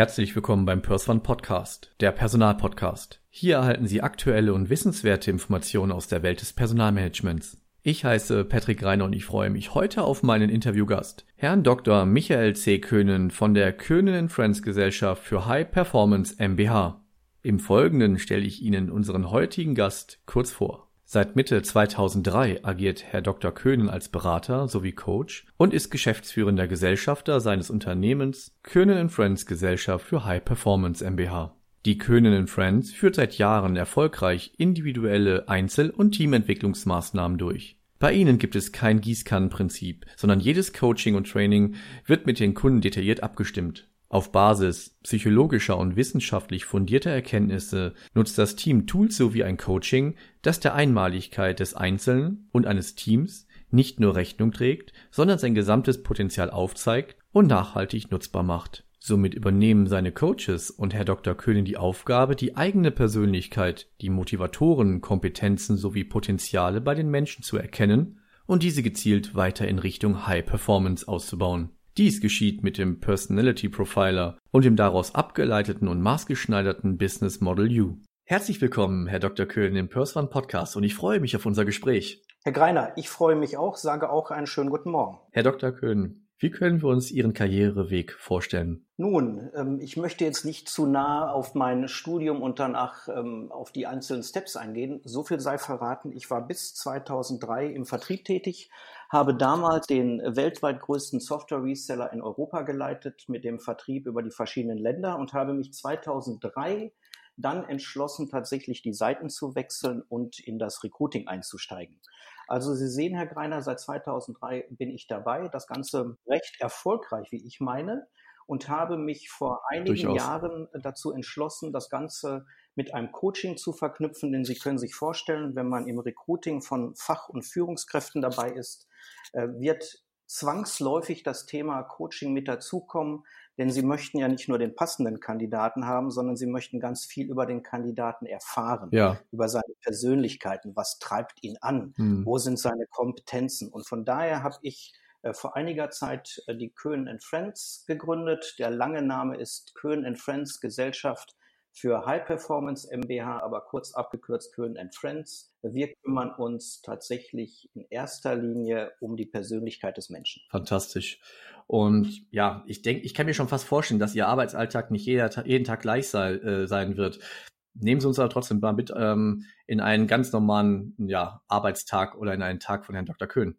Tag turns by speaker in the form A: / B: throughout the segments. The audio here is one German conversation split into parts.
A: Herzlich willkommen beim Perswan Podcast, der Personalpodcast. Hier erhalten Sie aktuelle und wissenswerte Informationen aus der Welt des Personalmanagements. Ich heiße Patrick Reiner und ich freue mich heute auf meinen Interviewgast, Herrn Dr. Michael C. Köhnen von der Köhnen Friends Gesellschaft für High Performance MBH. Im Folgenden stelle ich Ihnen unseren heutigen Gast kurz vor. Seit Mitte 2003 agiert Herr Dr. Köhnen als Berater sowie Coach und ist geschäftsführender Gesellschafter seines Unternehmens Köhnen Friends Gesellschaft für High Performance MBH. Die Köhnen Friends führt seit Jahren erfolgreich individuelle Einzel- und Teamentwicklungsmaßnahmen durch. Bei ihnen gibt es kein Gießkannenprinzip, sondern jedes Coaching und Training wird mit den Kunden detailliert abgestimmt. Auf Basis psychologischer und wissenschaftlich fundierter Erkenntnisse nutzt das Team Tools sowie ein Coaching, das der Einmaligkeit des Einzelnen und eines Teams nicht nur Rechnung trägt, sondern sein gesamtes Potenzial aufzeigt und nachhaltig nutzbar macht. Somit übernehmen seine Coaches und Herr Dr. König die Aufgabe, die eigene Persönlichkeit, die Motivatoren, Kompetenzen sowie Potenziale bei den Menschen zu erkennen und diese gezielt weiter in Richtung High Performance auszubauen. Dies geschieht mit dem Personality Profiler und dem daraus abgeleiteten und maßgeschneiderten Business Model U. Herzlich willkommen, Herr Dr. Köhn, im Perswan Podcast und ich freue mich auf unser Gespräch.
B: Herr Greiner, ich freue mich auch, sage auch einen schönen guten Morgen.
A: Herr Dr. Köhn, wie können wir uns Ihren Karriereweg vorstellen?
B: Nun, ähm, ich möchte jetzt nicht zu nah auf mein Studium und danach ähm, auf die einzelnen Steps eingehen. So viel sei verraten. Ich war bis 2003 im Vertrieb tätig, habe damals den weltweit größten Software-Reseller in Europa geleitet mit dem Vertrieb über die verschiedenen Länder und habe mich 2003 dann entschlossen, tatsächlich die Seiten zu wechseln und in das Recruiting einzusteigen. Also Sie sehen, Herr Greiner, seit 2003 bin ich dabei, das Ganze recht erfolgreich, wie ich meine, und habe mich vor einigen Durchaus. Jahren dazu entschlossen, das Ganze mit einem Coaching zu verknüpfen, denn Sie können sich vorstellen, wenn man im Recruiting von Fach- und Führungskräften dabei ist, wird zwangsläufig das Thema Coaching mit dazukommen, denn sie möchten ja nicht nur den passenden Kandidaten haben, sondern sie möchten ganz viel über den Kandidaten erfahren, ja. über seine Persönlichkeiten, was treibt ihn an, hm. wo sind seine Kompetenzen. Und von daher habe ich äh, vor einiger Zeit äh, die Köhn Friends gegründet. Der lange Name ist Köhn Friends Gesellschaft für High Performance MBH, aber kurz abgekürzt Köhn Friends. Wir kümmern uns tatsächlich in erster Linie um die Persönlichkeit des Menschen.
A: Fantastisch. Und ja, ich denke, ich kann mir schon fast vorstellen, dass Ihr Arbeitsalltag nicht jeder, jeden Tag gleich sei, äh, sein wird. Nehmen Sie uns aber trotzdem mal mit ähm, in einen ganz normalen ja, Arbeitstag oder in einen Tag von Herrn Dr. Köhn.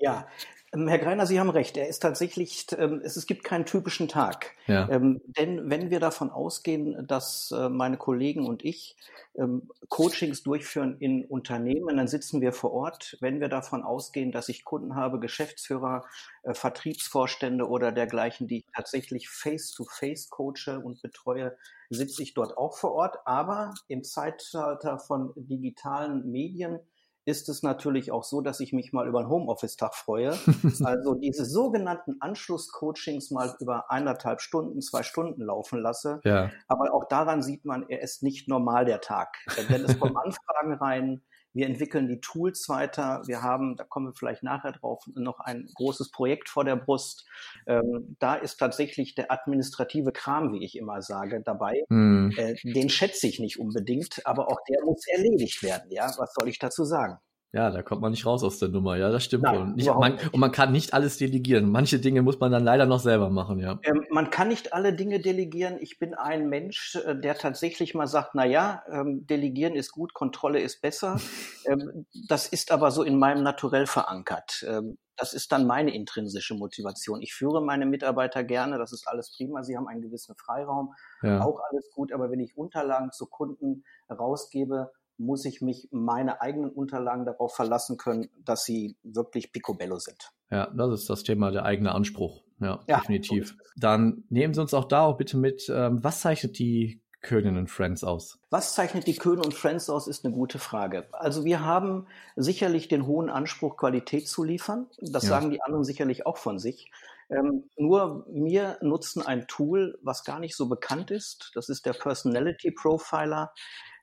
B: Ja, Herr Greiner, Sie haben recht. Er ist tatsächlich, ähm, es, gibt keinen typischen Tag. Ja. Ähm, denn wenn wir davon ausgehen, dass äh, meine Kollegen und ich ähm, Coachings durchführen in Unternehmen, dann sitzen wir vor Ort. Wenn wir davon ausgehen, dass ich Kunden habe, Geschäftsführer, äh, Vertriebsvorstände oder dergleichen, die ich tatsächlich face-to-face -face coache und betreue, sitze ich dort auch vor Ort. Aber im Zeitalter von digitalen Medien ist es natürlich auch so, dass ich mich mal über einen Homeoffice-Tag freue. also diese sogenannten Anschlusscoachings mal über eineinhalb Stunden, zwei Stunden laufen lasse. Ja. Aber auch daran sieht man, er ist nicht normal der Tag. Denn es kommen Anfragen rein, wir entwickeln die Tools weiter. Wir haben, da kommen wir vielleicht nachher drauf, noch ein großes Projekt vor der Brust. Ähm, da ist tatsächlich der administrative Kram, wie ich immer sage, dabei. Hm. Äh, den schätze ich nicht unbedingt, aber auch der muss erledigt werden. Ja, was soll ich dazu sagen?
A: Ja, da kommt man nicht raus aus der Nummer, ja, das stimmt. Nein, und, nicht, man, und man kann nicht alles delegieren. Manche Dinge muss man dann leider noch selber machen, ja.
B: Ähm, man kann nicht alle Dinge delegieren. Ich bin ein Mensch, äh, der tatsächlich mal sagt, na ja, ähm, delegieren ist gut, Kontrolle ist besser. ähm, das ist aber so in meinem Naturell verankert. Ähm, das ist dann meine intrinsische Motivation. Ich führe meine Mitarbeiter gerne, das ist alles prima. Sie haben einen gewissen Freiraum, ja. auch alles gut. Aber wenn ich Unterlagen zu Kunden rausgebe, muss ich mich meine eigenen Unterlagen darauf verlassen können, dass sie wirklich picobello sind.
A: Ja, das ist das Thema der eigene Anspruch. Ja, ja definitiv. Dann nehmen Sie uns auch da auch bitte mit, ähm, was zeichnet die Köhnen und Friends aus?
B: Was zeichnet die Köhnen und Friends aus, ist eine gute Frage. Also wir haben sicherlich den hohen Anspruch, Qualität zu liefern. Das ja. sagen die anderen sicherlich auch von sich. Ähm, nur wir nutzen ein Tool, was gar nicht so bekannt ist. Das ist der Personality Profiler.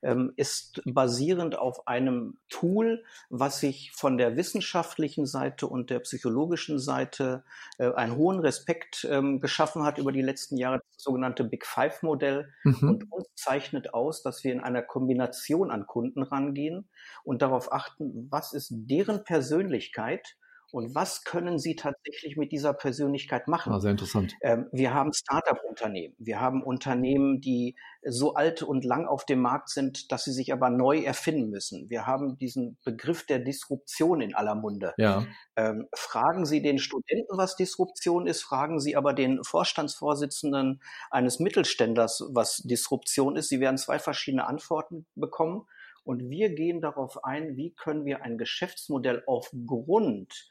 B: Ähm, ist basierend auf einem Tool, was sich von der wissenschaftlichen Seite und der psychologischen Seite äh, einen hohen Respekt ähm, geschaffen hat über die letzten Jahre, das sogenannte Big Five Modell. Mhm. Und uns zeichnet aus, dass wir in einer Kombination an Kunden rangehen und darauf achten, was ist deren Persönlichkeit und was können Sie tatsächlich mit dieser Persönlichkeit machen?
A: Ah, sehr interessant.
B: Ähm, wir haben Startup-Unternehmen. Wir haben Unternehmen, die so alt und lang auf dem Markt sind, dass sie sich aber neu erfinden müssen. Wir haben diesen Begriff der Disruption in aller Munde. Ja. Ähm, fragen Sie den Studenten, was Disruption ist, fragen Sie aber den Vorstandsvorsitzenden eines Mittelständlers, was Disruption ist. Sie werden zwei verschiedene Antworten bekommen. Und wir gehen darauf ein, wie können wir ein Geschäftsmodell aufgrund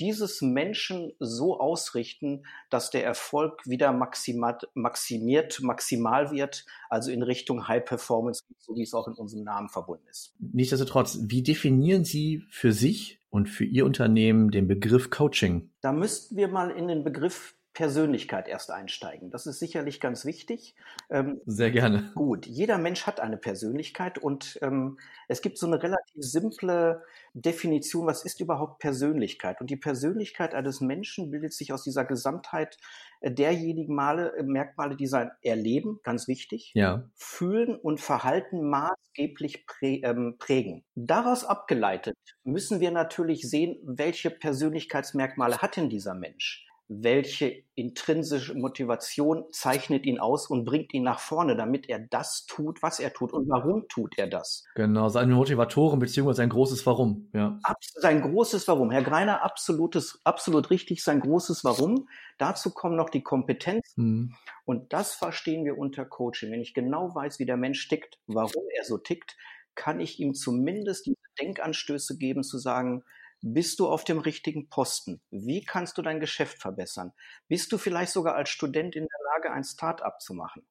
B: dieses Menschen so ausrichten, dass der Erfolg wieder maximiert, maximiert, maximal wird, also in Richtung High Performance, so wie es auch in unserem Namen verbunden ist.
A: Nichtsdestotrotz, wie definieren Sie für sich und für Ihr Unternehmen den Begriff Coaching?
B: Da müssten wir mal in den Begriff Persönlichkeit erst einsteigen. Das ist sicherlich ganz wichtig.
A: Ähm, Sehr gerne.
B: Gut, jeder Mensch hat eine Persönlichkeit und ähm, es gibt so eine relativ simple Definition, was ist überhaupt Persönlichkeit? Und die Persönlichkeit eines Menschen bildet sich aus dieser Gesamtheit äh, derjenigen Male, äh, Merkmale, die sein Erleben, ganz wichtig, ja. Fühlen und Verhalten maßgeblich prä, ähm, prägen. Daraus abgeleitet müssen wir natürlich sehen, welche Persönlichkeitsmerkmale hat denn dieser Mensch? Welche intrinsische Motivation zeichnet ihn aus und bringt ihn nach vorne, damit er das tut, was er tut und warum tut er das.
A: Genau, seine Motivatoren beziehungsweise sein großes Warum. Ja.
B: sein großes Warum. Herr Greiner, absolutes, absolut richtig, sein großes Warum. Dazu kommen noch die Kompetenzen mhm. und das verstehen wir unter Coaching. Wenn ich genau weiß, wie der Mensch tickt, warum er so tickt, kann ich ihm zumindest diese Denkanstöße geben, zu sagen, bist du auf dem richtigen Posten? Wie kannst du dein Geschäft verbessern? Bist du vielleicht sogar als Student in der Lage, ein Start-up zu machen?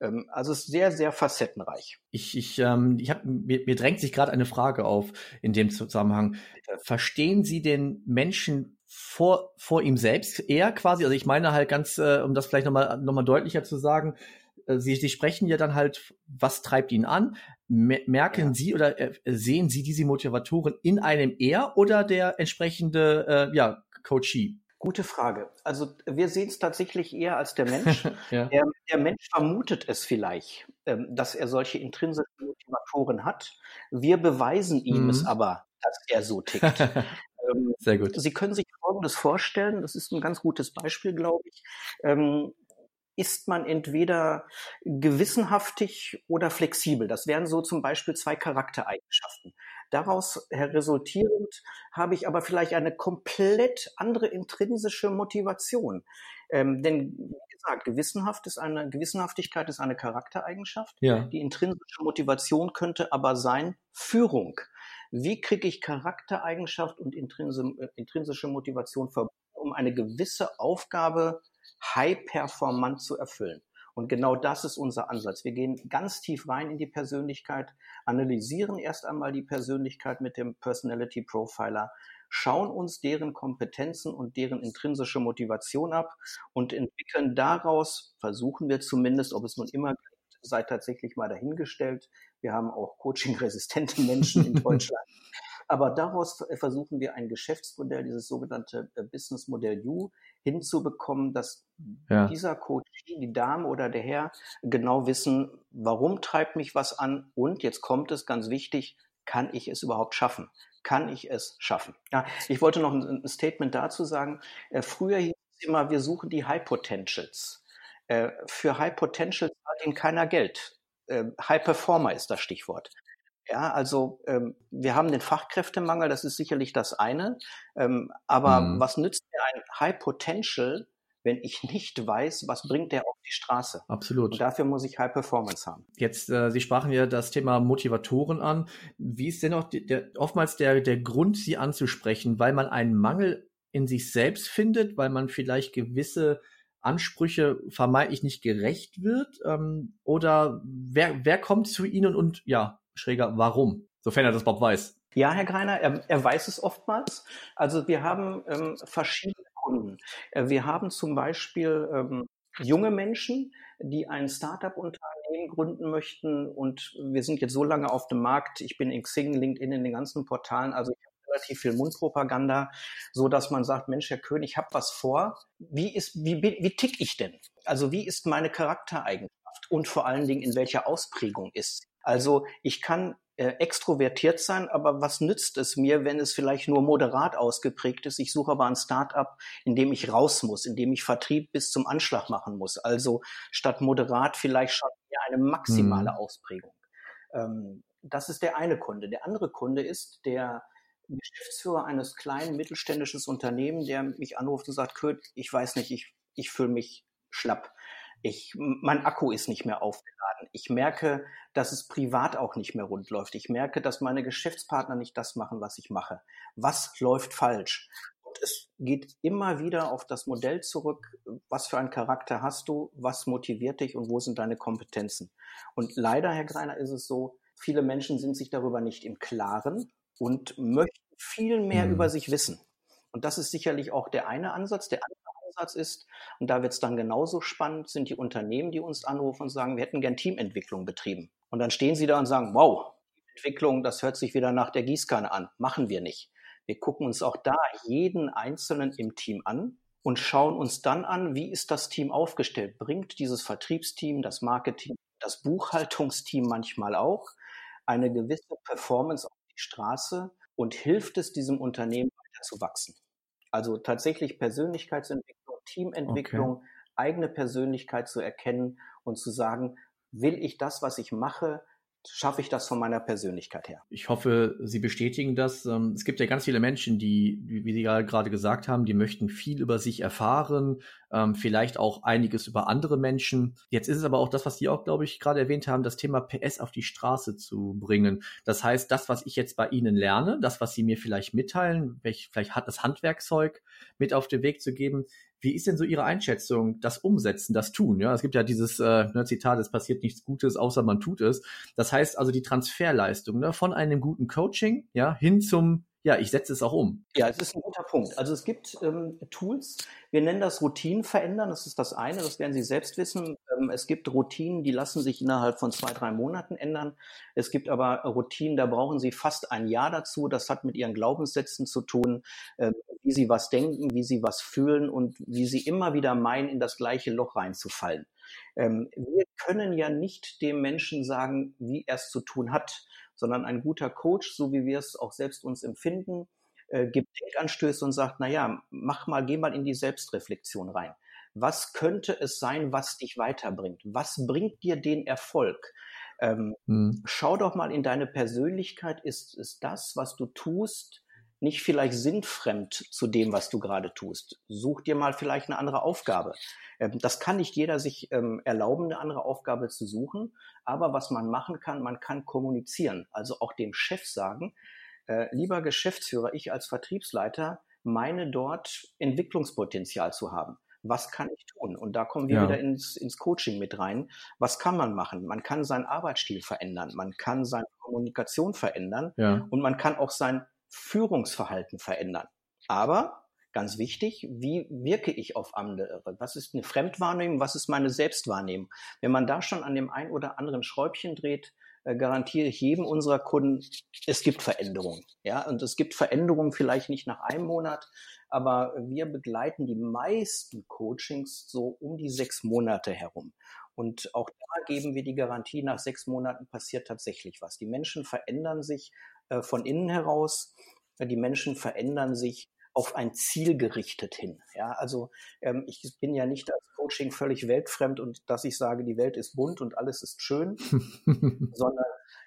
B: Ähm, also es ist sehr, sehr facettenreich.
A: Ich, ich, ähm, ich hab, mir, mir drängt sich gerade eine Frage auf in dem Zusammenhang. Verstehen Sie den Menschen vor, vor ihm selbst eher quasi? Also ich meine halt ganz, äh, um das vielleicht nochmal noch mal deutlicher zu sagen, Sie, Sie sprechen ja dann halt, was treibt ihn an? Merken ja. Sie oder äh, sehen Sie diese Motivatoren in einem er oder der entsprechende äh, ja, Coachee?
B: Gute Frage. Also wir sehen es tatsächlich eher als der Mensch. ja. der, der, Mensch vermutet es vielleicht, ähm, dass er solche intrinsischen Motivatoren hat. Wir beweisen ihm mhm. es aber, dass er so tickt. ähm, Sehr gut. Sie können sich Folgendes vorstellen, das ist ein ganz gutes Beispiel, glaube ich. Ähm, ist man entweder gewissenhaftig oder flexibel. Das wären so zum Beispiel zwei Charaktereigenschaften. Daraus resultierend habe ich aber vielleicht eine komplett andere intrinsische Motivation. Ähm, denn wie gesagt, gewissenhaft ist eine, Gewissenhaftigkeit ist eine Charaktereigenschaft. Ja. Die intrinsische Motivation könnte aber sein Führung. Wie kriege ich Charaktereigenschaft und äh, intrinsische Motivation verbunden, um eine gewisse Aufgabe high-performant zu erfüllen. Und genau das ist unser Ansatz. Wir gehen ganz tief rein in die Persönlichkeit, analysieren erst einmal die Persönlichkeit mit dem Personality Profiler, schauen uns deren Kompetenzen und deren intrinsische Motivation ab und entwickeln daraus, versuchen wir zumindest, ob es nun immer sei tatsächlich mal dahingestellt. Wir haben auch coaching-resistente Menschen in Deutschland. Aber daraus versuchen wir ein Geschäftsmodell, dieses sogenannte Business Modell U, hinzubekommen, dass ja. dieser Coach, die Dame oder der Herr genau wissen, warum treibt mich was an und jetzt kommt es ganz wichtig, kann ich es überhaupt schaffen? Kann ich es schaffen? Ja, ich wollte noch ein, Statement dazu sagen. Äh, früher hieß es immer, wir suchen die High Potentials. Äh, für High Potentials zahlt ihnen keiner Geld. High Performer ist das Stichwort. Ja, also ähm, wir haben den Fachkräftemangel, das ist sicherlich das eine. Ähm, aber mhm. was nützt ein High Potential, wenn ich nicht weiß, was bringt der auf die Straße?
A: Absolut.
B: Und dafür muss ich High Performance haben.
A: Jetzt, äh, Sie sprachen ja das Thema Motivatoren an. Wie ist denn auch die, der, oftmals der, der Grund, sie anzusprechen, weil man einen Mangel in sich selbst findet, weil man vielleicht gewisse Ansprüche vermeintlich nicht gerecht wird? Ähm, oder wer, wer kommt zu Ihnen und ja, schräger, warum? Sofern er das überhaupt weiß.
B: Ja, Herr Greiner, er, er weiß es oftmals. Also wir haben ähm, verschiedene Kunden. Äh, wir haben zum Beispiel ähm, junge Menschen, die ein Startup-Unternehmen gründen möchten. Und wir sind jetzt so lange auf dem Markt. Ich bin in Xing, LinkedIn, in den ganzen Portalen. Also ich habe relativ viel Mundpropaganda, so dass man sagt, Mensch, Herr König, ich habe was vor. Wie ist, wie, wie tick ich denn? Also wie ist meine Charaktereigenschaft? Und vor allen Dingen, in welcher Ausprägung ist also ich kann äh, extrovertiert sein, aber was nützt es mir, wenn es vielleicht nur moderat ausgeprägt ist? Ich suche aber ein Start-up, in dem ich raus muss, in dem ich Vertrieb bis zum Anschlag machen muss. Also statt moderat vielleicht schon eine maximale mhm. Ausprägung. Ähm, das ist der eine Kunde. Der andere Kunde ist der Geschäftsführer eines kleinen mittelständischen Unternehmens, der mich anruft und sagt, Kurt, ich weiß nicht, ich, ich fühle mich schlapp. Ich, mein Akku ist nicht mehr aufgeladen. Ich merke, dass es privat auch nicht mehr rund läuft. Ich merke, dass meine Geschäftspartner nicht das machen, was ich mache. Was läuft falsch? Und es geht immer wieder auf das Modell zurück. Was für einen Charakter hast du? Was motiviert dich? Und wo sind deine Kompetenzen? Und leider, Herr Greiner, ist es so, viele Menschen sind sich darüber nicht im Klaren und möchten viel mehr mhm. über sich wissen. Und das ist sicherlich auch der eine Ansatz. Der andere Ansatz ist. Und da wird es dann genauso spannend, sind die Unternehmen, die uns anrufen und sagen, wir hätten gern Teamentwicklung betrieben. Und dann stehen sie da und sagen, wow, Entwicklung, das hört sich wieder nach der Gießkanne an. Machen wir nicht. Wir gucken uns auch da jeden Einzelnen im Team an und schauen uns dann an, wie ist das Team aufgestellt? Bringt dieses Vertriebsteam, das Marketing, das Buchhaltungsteam manchmal auch eine gewisse Performance auf die Straße und hilft es diesem Unternehmen weiter zu wachsen? Also tatsächlich Persönlichkeitsentwicklung Teamentwicklung, okay. eigene Persönlichkeit zu erkennen und zu sagen, will ich das, was ich mache, schaffe ich das von meiner Persönlichkeit her.
A: Ich hoffe, Sie bestätigen das. Ähm, es gibt ja ganz viele Menschen, die, wie Sie gerade gesagt haben, die möchten viel über sich erfahren, ähm, vielleicht auch einiges über andere Menschen. Jetzt ist es aber auch das, was Sie auch, glaube ich, gerade erwähnt haben, das Thema PS auf die Straße zu bringen. Das heißt, das, was ich jetzt bei Ihnen lerne, das, was Sie mir vielleicht mitteilen, vielleicht hat das Handwerkzeug mit auf den Weg zu geben, wie ist denn so Ihre Einschätzung, das Umsetzen, das Tun? Ja, es gibt ja dieses äh, ne, Zitat, es passiert nichts Gutes, außer man tut es. Das heißt also die Transferleistung ne, von einem guten Coaching ja, hin zum ja, ich setze es auch um.
B: Ja, es ist ein guter Punkt. Also es gibt ähm, Tools, wir nennen das Routinen verändern, das ist das eine, das werden Sie selbst wissen. Ähm, es gibt Routinen, die lassen sich innerhalb von zwei, drei Monaten ändern. Es gibt aber Routinen, da brauchen Sie fast ein Jahr dazu. Das hat mit Ihren Glaubenssätzen zu tun, äh, wie Sie was denken, wie Sie was fühlen und wie Sie immer wieder meinen, in das gleiche Loch reinzufallen. Ähm, wir können ja nicht dem Menschen sagen, wie er es zu tun hat sondern ein guter Coach, so wie wir es auch selbst uns empfinden, äh, gibt Denkanstöße und sagt, na ja, mach mal, geh mal in die Selbstreflexion rein. Was könnte es sein, was dich weiterbringt? Was bringt dir den Erfolg? Ähm, hm. Schau doch mal in deine Persönlichkeit. Ist, ist das, was du tust, nicht vielleicht sinnfremd zu dem, was du gerade tust? Such dir mal vielleicht eine andere Aufgabe. Ähm, das kann nicht jeder sich ähm, erlauben, eine andere Aufgabe zu suchen. Aber was man machen kann, man kann kommunizieren. Also auch dem Chef sagen, äh, lieber Geschäftsführer, ich als Vertriebsleiter meine dort Entwicklungspotenzial zu haben. Was kann ich tun? Und da kommen wir ja. wieder ins, ins Coaching mit rein. Was kann man machen? Man kann seinen Arbeitsstil verändern. Man kann seine Kommunikation verändern. Ja. Und man kann auch sein Führungsverhalten verändern. Aber ganz wichtig, wie wirke ich auf andere? Was ist eine Fremdwahrnehmung? Was ist meine Selbstwahrnehmung? Wenn man da schon an dem ein oder anderen Schräubchen dreht, äh, garantiere ich jedem unserer Kunden, es gibt Veränderungen. Ja, und es gibt Veränderungen vielleicht nicht nach einem Monat, aber wir begleiten die meisten Coachings so um die sechs Monate herum. Und auch da geben wir die Garantie, nach sechs Monaten passiert tatsächlich was. Die Menschen verändern sich äh, von innen heraus. Die Menschen verändern sich auf ein Ziel gerichtet hin. Ja, also ähm, ich bin ja nicht als Coaching völlig weltfremd und dass ich sage, die Welt ist bunt und alles ist schön, sondern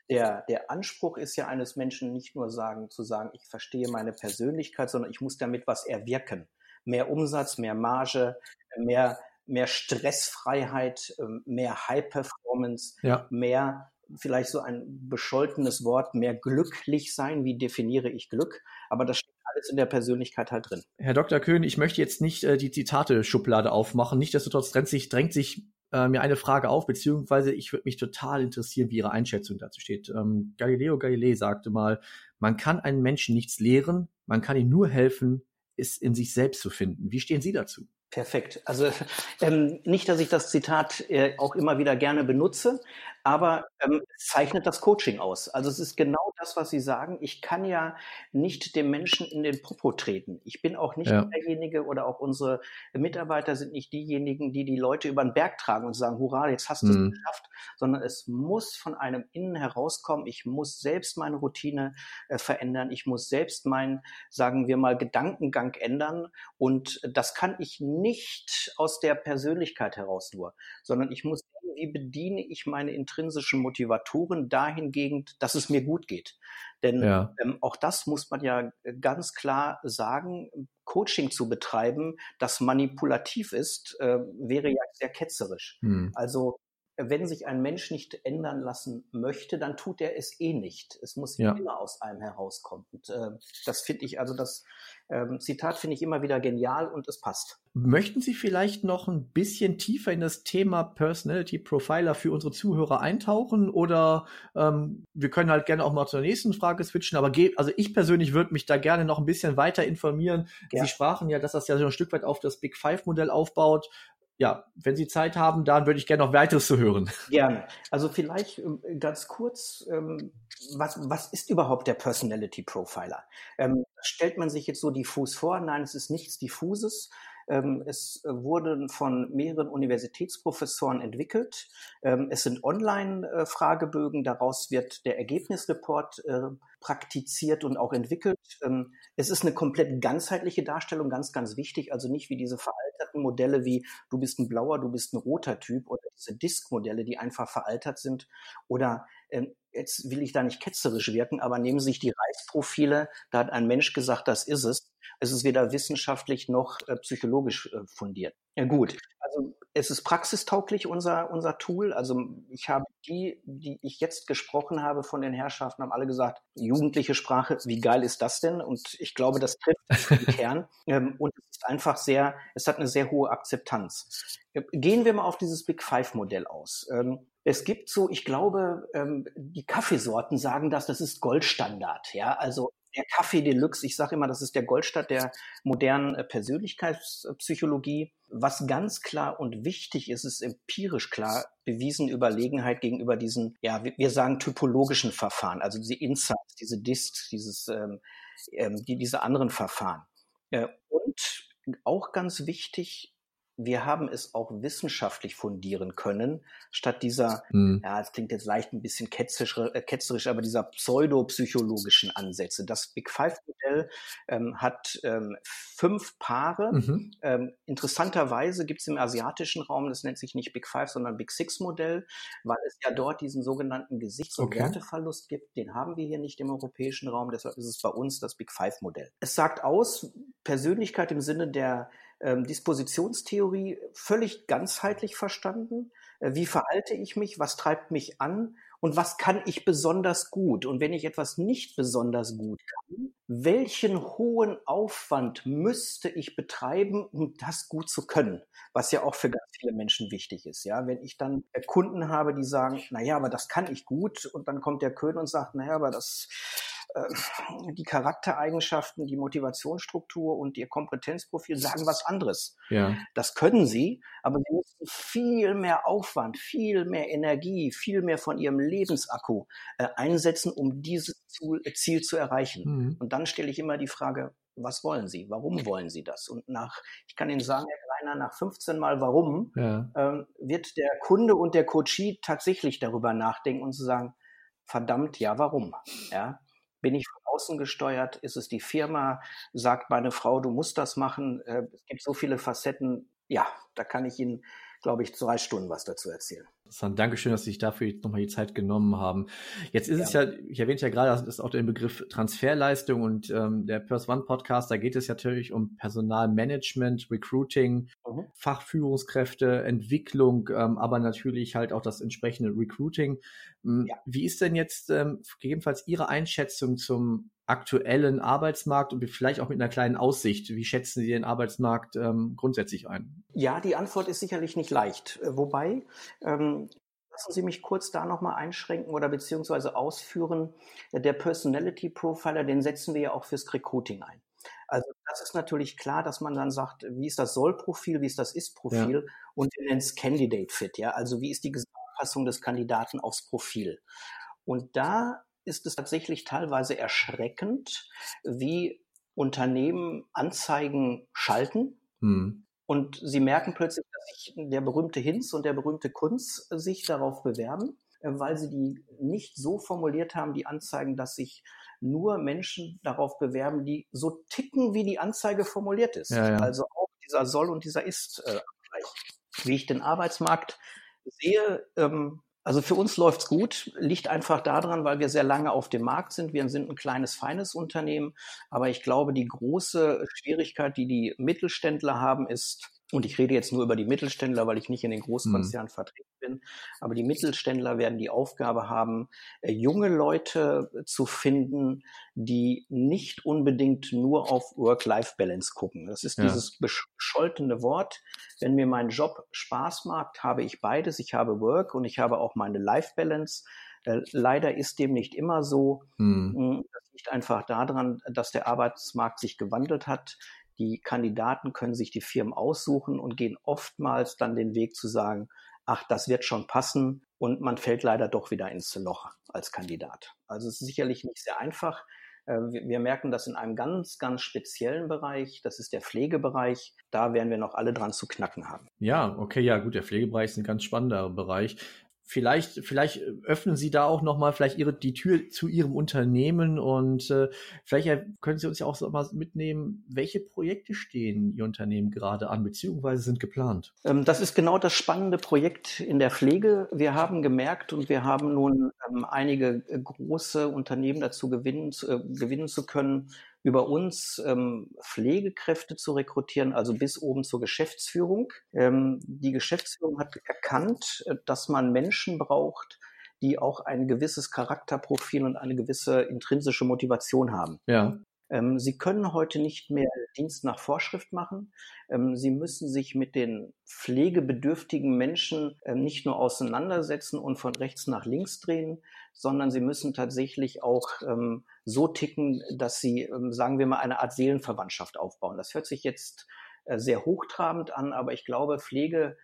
B: der, der Anspruch ist ja eines Menschen nicht nur sagen, zu sagen, ich verstehe meine Persönlichkeit, sondern ich muss damit was erwirken. Mehr Umsatz, mehr Marge, mehr, mehr Stressfreiheit, ähm, mehr High Performance, ja. mehr vielleicht so ein bescholtenes Wort, mehr glücklich sein. Wie definiere ich Glück? Aber das steht alles in der Persönlichkeit halt drin.
A: Herr Dr. Köhn, ich möchte jetzt nicht äh, die Zitate-Schublade aufmachen. Nichtsdestotrotz drängt sich, drängt sich äh, mir eine Frage auf, beziehungsweise ich würde mich total interessieren, wie Ihre Einschätzung dazu steht. Ähm, Galileo Galilei sagte mal, man kann einen Menschen nichts lehren, man kann ihm nur helfen, es in sich selbst zu finden. Wie stehen Sie dazu?
B: Perfekt. Also ähm, nicht, dass ich das Zitat äh, auch immer wieder gerne benutze, aber ähm, es zeichnet das Coaching aus. Also es ist genau das, was Sie sagen. Ich kann ja nicht dem Menschen in den Popo treten. Ich bin auch nicht ja. derjenige oder auch unsere Mitarbeiter sind nicht diejenigen, die die Leute über den Berg tragen und sagen, hurra, jetzt hast du es mhm. geschafft, sondern es muss von einem Innen herauskommen. Ich muss selbst meine Routine äh, verändern. Ich muss selbst meinen, sagen wir mal, Gedankengang ändern. Und das kann ich nicht aus der Persönlichkeit heraus nur, sondern ich muss wie bediene ich meine intrinsischen Motivatoren dahingehend, dass es mir gut geht. Denn ja. ähm, auch das muss man ja ganz klar sagen. Coaching zu betreiben, das manipulativ ist, äh, wäre ja sehr ketzerisch. Hm. Also wenn sich ein Mensch nicht ändern lassen möchte, dann tut er es eh nicht. Es muss ja. immer aus einem herauskommen. Und, äh, das finde ich, also das ähm, Zitat finde ich immer wieder genial und es passt.
A: Möchten Sie vielleicht noch ein bisschen tiefer in das Thema Personality Profiler für unsere Zuhörer eintauchen oder ähm, wir können halt gerne auch mal zur nächsten Frage switchen, aber also ich persönlich würde mich da gerne noch ein bisschen weiter informieren. Ja. Sie sprachen ja, dass das ja so ein Stück weit auf das Big Five Modell aufbaut ja, wenn Sie Zeit haben, dann würde ich gerne noch weiteres zu hören.
B: Gerne. Also vielleicht ähm, ganz kurz, ähm, was, was ist überhaupt der Personality Profiler? Ähm, stellt man sich jetzt so diffus vor? Nein, es ist nichts diffuses. Es wurden von mehreren Universitätsprofessoren entwickelt. Es sind Online-Fragebögen. Daraus wird der Ergebnisreport äh, praktiziert und auch entwickelt. Es ist eine komplett ganzheitliche Darstellung, ganz, ganz wichtig. Also nicht wie diese veralterten Modelle wie du bist ein blauer, du bist ein roter Typ oder diese Disk-Modelle, die einfach veraltert sind oder ähm, jetzt will ich da nicht ketzerisch wirken, aber nehmen Sie sich die Reisprofile, da hat ein Mensch gesagt, das ist es. Es ist weder wissenschaftlich noch äh, psychologisch äh, fundiert. Ja gut, also es ist praxistauglich unser unser Tool. Also ich habe die, die ich jetzt gesprochen habe von den Herrschaften, haben alle gesagt, jugendliche Sprache, wie geil ist das denn? Und ich glaube, das trifft den Kern. Ähm, und es ist einfach sehr, es hat eine sehr hohe Akzeptanz. Gehen wir mal auf dieses Big Five Modell aus. Ähm, es gibt so, ich glaube, ähm, die Kaffeesorten sagen das, das ist Goldstandard. Ja, also der Kaffee Deluxe, ich sage immer, das ist der Goldstadt der modernen äh, Persönlichkeitspsychologie. Was ganz klar und wichtig ist, ist empirisch klar bewiesen Überlegenheit gegenüber diesen, ja, wir sagen typologischen Verfahren, also diese Insights, diese DIST, dieses, ähm, ähm, die, diese anderen Verfahren. Äh, und auch ganz wichtig, wir haben es auch wissenschaftlich fundieren können, statt dieser, mhm. ja, es klingt jetzt leicht ein bisschen ketzerisch, äh, ketzerisch aber dieser pseudopsychologischen Ansätze. Das Big Five-Modell ähm, hat ähm, fünf Paare. Mhm. Ähm, interessanterweise gibt es im asiatischen Raum, das nennt sich nicht Big Five, sondern Big Six-Modell, weil es ja dort diesen sogenannten Gesichts- und okay. Werteverlust gibt. Den haben wir hier nicht im europäischen Raum, deshalb ist es bei uns das Big Five-Modell. Es sagt aus, Persönlichkeit im Sinne der ähm, Dispositionstheorie völlig ganzheitlich verstanden. Äh, wie verhalte ich mich? Was treibt mich an? Und was kann ich besonders gut? Und wenn ich etwas nicht besonders gut kann, welchen hohen Aufwand müsste ich betreiben, um das gut zu können? Was ja auch für ganz viele Menschen wichtig ist. Ja, wenn ich dann Kunden habe, die sagen, na ja, aber das kann ich gut. Und dann kommt der Köhn und sagt, na ja, aber das, äh, die Charaktereigenschaften, die Motivationsstruktur und ihr Kompetenzprofil sagen was anderes. Ja. Das können sie, aber sie müssen viel mehr Aufwand, viel mehr Energie, viel mehr von ihrem Lebensakku äh, einsetzen, um dieses Ziel zu erreichen. Mhm. Und dann stelle ich immer die Frage, was wollen Sie? Warum wollen Sie das? Und nach, ich kann Ihnen sagen, Herr Greiner, nach 15 Mal Warum ja. ähm, wird der Kunde und der Coachie tatsächlich darüber nachdenken und zu sagen, verdammt, ja, warum? Ja, bin ich von außen gesteuert? Ist es die Firma? Sagt meine Frau, du musst das machen? Äh, es gibt so viele Facetten. Ja, da kann ich Ihnen glaube ich, drei Stunden was dazu erzählen.
A: Dankeschön, dass Sie sich dafür nochmal die Zeit genommen haben. Jetzt ist ja. es ja, ich erwähnte ja gerade, das ist auch der Begriff Transferleistung und ähm, der Pers One Podcast, da geht es natürlich um Personalmanagement, Recruiting, mhm. Fachführungskräfte, Entwicklung, ähm, aber natürlich halt auch das entsprechende Recruiting. Ja. Wie ist denn jetzt ähm, gegebenenfalls Ihre Einschätzung zum aktuellen Arbeitsmarkt und vielleicht auch mit einer kleinen Aussicht. Wie schätzen Sie den Arbeitsmarkt ähm, grundsätzlich ein?
B: Ja, die Antwort ist sicherlich nicht leicht. Äh, wobei, ähm, lassen Sie mich kurz da nochmal einschränken oder beziehungsweise ausführen. Der Personality Profiler, den setzen wir ja auch fürs Recruiting ein. Also das ist natürlich klar, dass man dann sagt, wie ist das Soll-Profil, wie ist das Ist-Profil ja. und wir nennen es Candidate Fit, ja. Also wie ist die Gesamtpassung des Kandidaten aufs Profil? Und da ist es tatsächlich teilweise erschreckend, wie Unternehmen Anzeigen schalten. Hm. Und sie merken plötzlich, dass sich der berühmte Hinz und der berühmte Kunz sich darauf bewerben, äh, weil sie die nicht so formuliert haben, die Anzeigen, dass sich nur Menschen darauf bewerben, die so ticken, wie die Anzeige formuliert ist. Ja, ja. Also auch dieser Soll- und dieser Ist-Abgleich. Äh, wie ich den Arbeitsmarkt sehe, ähm, also für uns läuft's gut, liegt einfach daran, weil wir sehr lange auf dem Markt sind. Wir sind ein kleines, feines Unternehmen. Aber ich glaube, die große Schwierigkeit, die die Mittelständler haben, ist, und ich rede jetzt nur über die Mittelständler, weil ich nicht in den Großkonzernen mhm. vertreten bin. Aber die Mittelständler werden die Aufgabe haben, äh, junge Leute zu finden, die nicht unbedingt nur auf Work-Life-Balance gucken. Das ist ja. dieses bescholtene Wort. Wenn mir mein Job Spaß macht, habe ich beides. Ich habe Work und ich habe auch meine Life-Balance. Äh, leider ist dem nicht immer so. Mhm. Das liegt einfach daran, dass der Arbeitsmarkt sich gewandelt hat. Die Kandidaten können sich die Firmen aussuchen und gehen oftmals dann den Weg zu sagen, ach, das wird schon passen und man fällt leider doch wieder ins Loch als Kandidat. Also es ist sicherlich nicht sehr einfach. Äh, wir merken das in einem ganz, ganz speziellen Bereich. Das ist der Pflegebereich. Da werden wir noch alle dran zu knacken haben.
A: Ja, okay, ja, gut. Der Pflegebereich ist ein ganz spannender Bereich vielleicht, vielleicht öffnen Sie da auch nochmal vielleicht Ihre, die Tür zu Ihrem Unternehmen und äh, vielleicht können Sie uns ja auch so mal mitnehmen, welche Projekte stehen Ihr Unternehmen gerade an, beziehungsweise sind geplant?
B: Ähm, das ist genau das spannende Projekt in der Pflege. Wir haben gemerkt und wir haben nun ähm, einige äh, große Unternehmen dazu gewinnen, äh, gewinnen zu können, über uns ähm, Pflegekräfte zu rekrutieren, also bis oben zur Geschäftsführung. Ähm, die Geschäftsführung hat erkannt, äh, dass man Menschen braucht, die auch ein gewisses Charakterprofil und eine gewisse intrinsische Motivation haben. Ja. Ähm, Sie können heute nicht mehr Dienst nach Vorschrift machen. Ähm, Sie müssen sich mit den pflegebedürftigen Menschen ähm, nicht nur auseinandersetzen und von rechts nach links drehen, sondern Sie müssen tatsächlich auch so ticken, dass Sie, sagen wir mal, eine Art Seelenverwandtschaft aufbauen. Das hört sich jetzt äh, sehr hochtrabend an, aber ich glaube, Pflege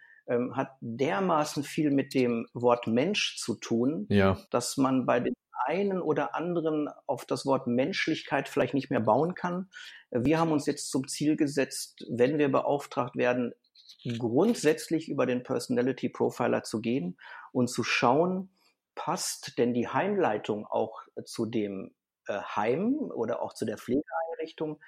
B: hat dermaßen viel mit dem Wort Mensch zu tun, ja. dass man bei den einen oder anderen auf das Wort Menschlichkeit vielleicht nicht mehr bauen kann. Wir haben uns jetzt zum Ziel gesetzt, wenn wir beauftragt werden, grundsätzlich über den Personality Profiler zu gehen und zu schauen, passt denn die Heimleitung auch zu dem äh, Heim oder auch zu der Pflegeeinrichtung?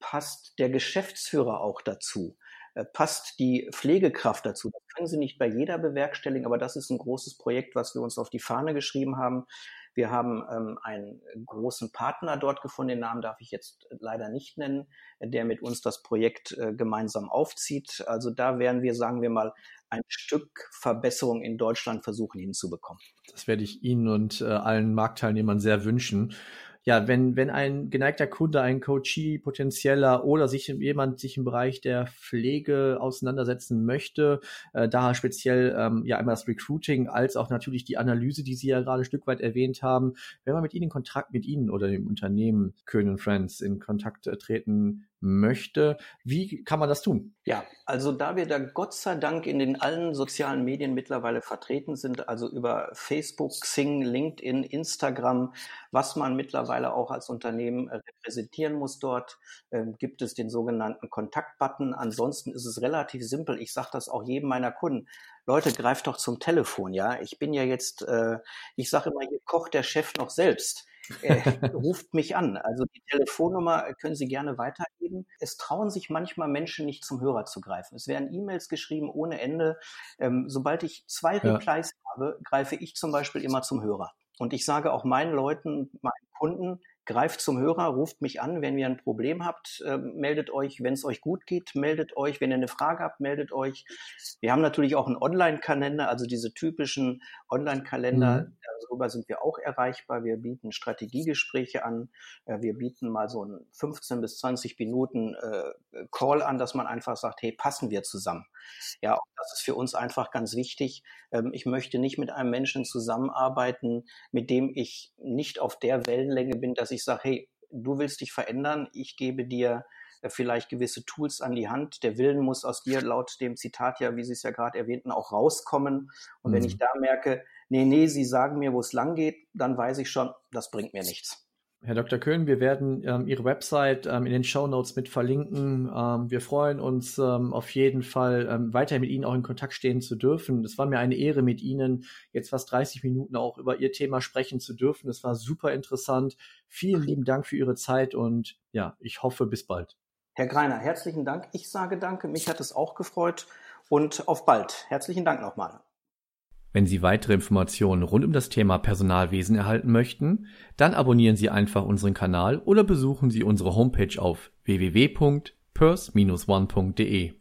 B: Passt der Geschäftsführer auch dazu? Äh, passt die Pflegekraft dazu? Das können Sie nicht bei jeder bewerkstelligen, aber das ist ein großes Projekt, was wir uns auf die Fahne geschrieben haben. Wir haben ähm, einen großen Partner dort gefunden, den Namen darf ich jetzt leider nicht nennen, der mit uns das Projekt äh, gemeinsam aufzieht. Also da werden wir, sagen wir mal, ein Stück Verbesserung in Deutschland versuchen hinzubekommen.
A: Das werde ich Ihnen und äh, allen Marktteilnehmern sehr wünschen ja, wenn, wenn ein geneigter Kunde, ein Coachee, potenzieller oder sich jemand sich im Bereich der Pflege auseinandersetzen möchte, äh, da speziell ähm, ja einmal das Recruiting als auch natürlich die Analyse, die Sie ja gerade ein Stück weit erwähnt haben, wenn man mit Ihnen in Kontakt mit Ihnen oder dem Unternehmen Köhn Friends in Kontakt äh, treten möchte. Wie kann man das tun?
B: Ja, also da wir da Gott sei Dank in den allen sozialen Medien mittlerweile vertreten sind, also über Facebook, Xing, LinkedIn, Instagram, was man mittlerweile auch als Unternehmen äh, repräsentieren muss dort, äh, gibt es den sogenannten Kontaktbutton. Ansonsten ist es relativ simpel. Ich sage das auch jedem meiner Kunden. Leute, greift doch zum Telefon, ja. Ich bin ja jetzt, äh, ich sage immer, hier kocht der Chef noch selbst äh, ruft mich an. Also die Telefonnummer können Sie gerne weitergeben. Es trauen sich manchmal Menschen nicht zum Hörer zu greifen. Es werden E-Mails geschrieben ohne Ende. Ähm, sobald ich zwei ja. Replies habe, greife ich zum Beispiel immer zum Hörer. Und ich sage auch meinen Leuten, meinen Kunden, greift zum Hörer, ruft mich an, wenn ihr ein Problem habt, äh, meldet euch, wenn es euch gut geht, meldet euch, wenn ihr eine Frage habt, meldet euch. Wir haben natürlich auch einen Online-Kalender, also diese typischen Online-Kalender, mhm. darüber sind wir auch erreichbar. Wir bieten Strategiegespräche an, äh, wir bieten mal so einen 15 bis 20 Minuten äh, Call an, dass man einfach sagt, hey, passen wir zusammen. Ja, auch das ist für uns einfach ganz wichtig. Ähm, ich möchte nicht mit einem Menschen zusammenarbeiten, mit dem ich nicht auf der Wellenlänge bin, dass ich sage, hey, du willst dich verändern, ich gebe dir äh, vielleicht gewisse Tools an die Hand. Der Willen muss aus dir laut dem Zitat ja, wie Sie es ja gerade erwähnten, auch rauskommen. Und mhm. wenn ich da merke, nee, nee, Sie sagen mir, wo es lang geht, dann weiß ich schon, das bringt mir nichts.
A: Herr Dr. Köhn, wir werden ähm, Ihre Website ähm, in den Show Notes mit verlinken. Ähm, wir freuen uns ähm, auf jeden Fall, ähm, weiter mit Ihnen auch in Kontakt stehen zu dürfen. Es war mir eine Ehre, mit Ihnen jetzt fast 30 Minuten auch über Ihr Thema sprechen zu dürfen. Es war super interessant. Vielen lieben Dank für Ihre Zeit und ja, ich hoffe, bis bald.
B: Herr Greiner, herzlichen Dank. Ich sage danke. Mich hat es auch gefreut und auf bald. Herzlichen Dank nochmal.
A: Wenn Sie weitere Informationen rund um das Thema Personalwesen erhalten möchten, dann abonnieren Sie einfach unseren Kanal oder besuchen Sie unsere Homepage auf www.pers-one.de.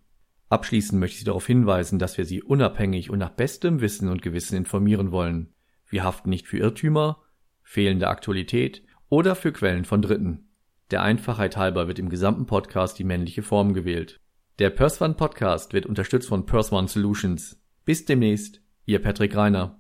A: Abschließend möchte ich Sie darauf hinweisen, dass wir Sie unabhängig und nach bestem Wissen und Gewissen informieren wollen. Wir haften nicht für Irrtümer, fehlende Aktualität oder für Quellen von Dritten. Der Einfachheit halber wird im gesamten Podcast die männliche Form gewählt. Der PersOne Podcast wird unterstützt von PersOne Solutions. Bis demnächst. Ihr Patrick Reiner.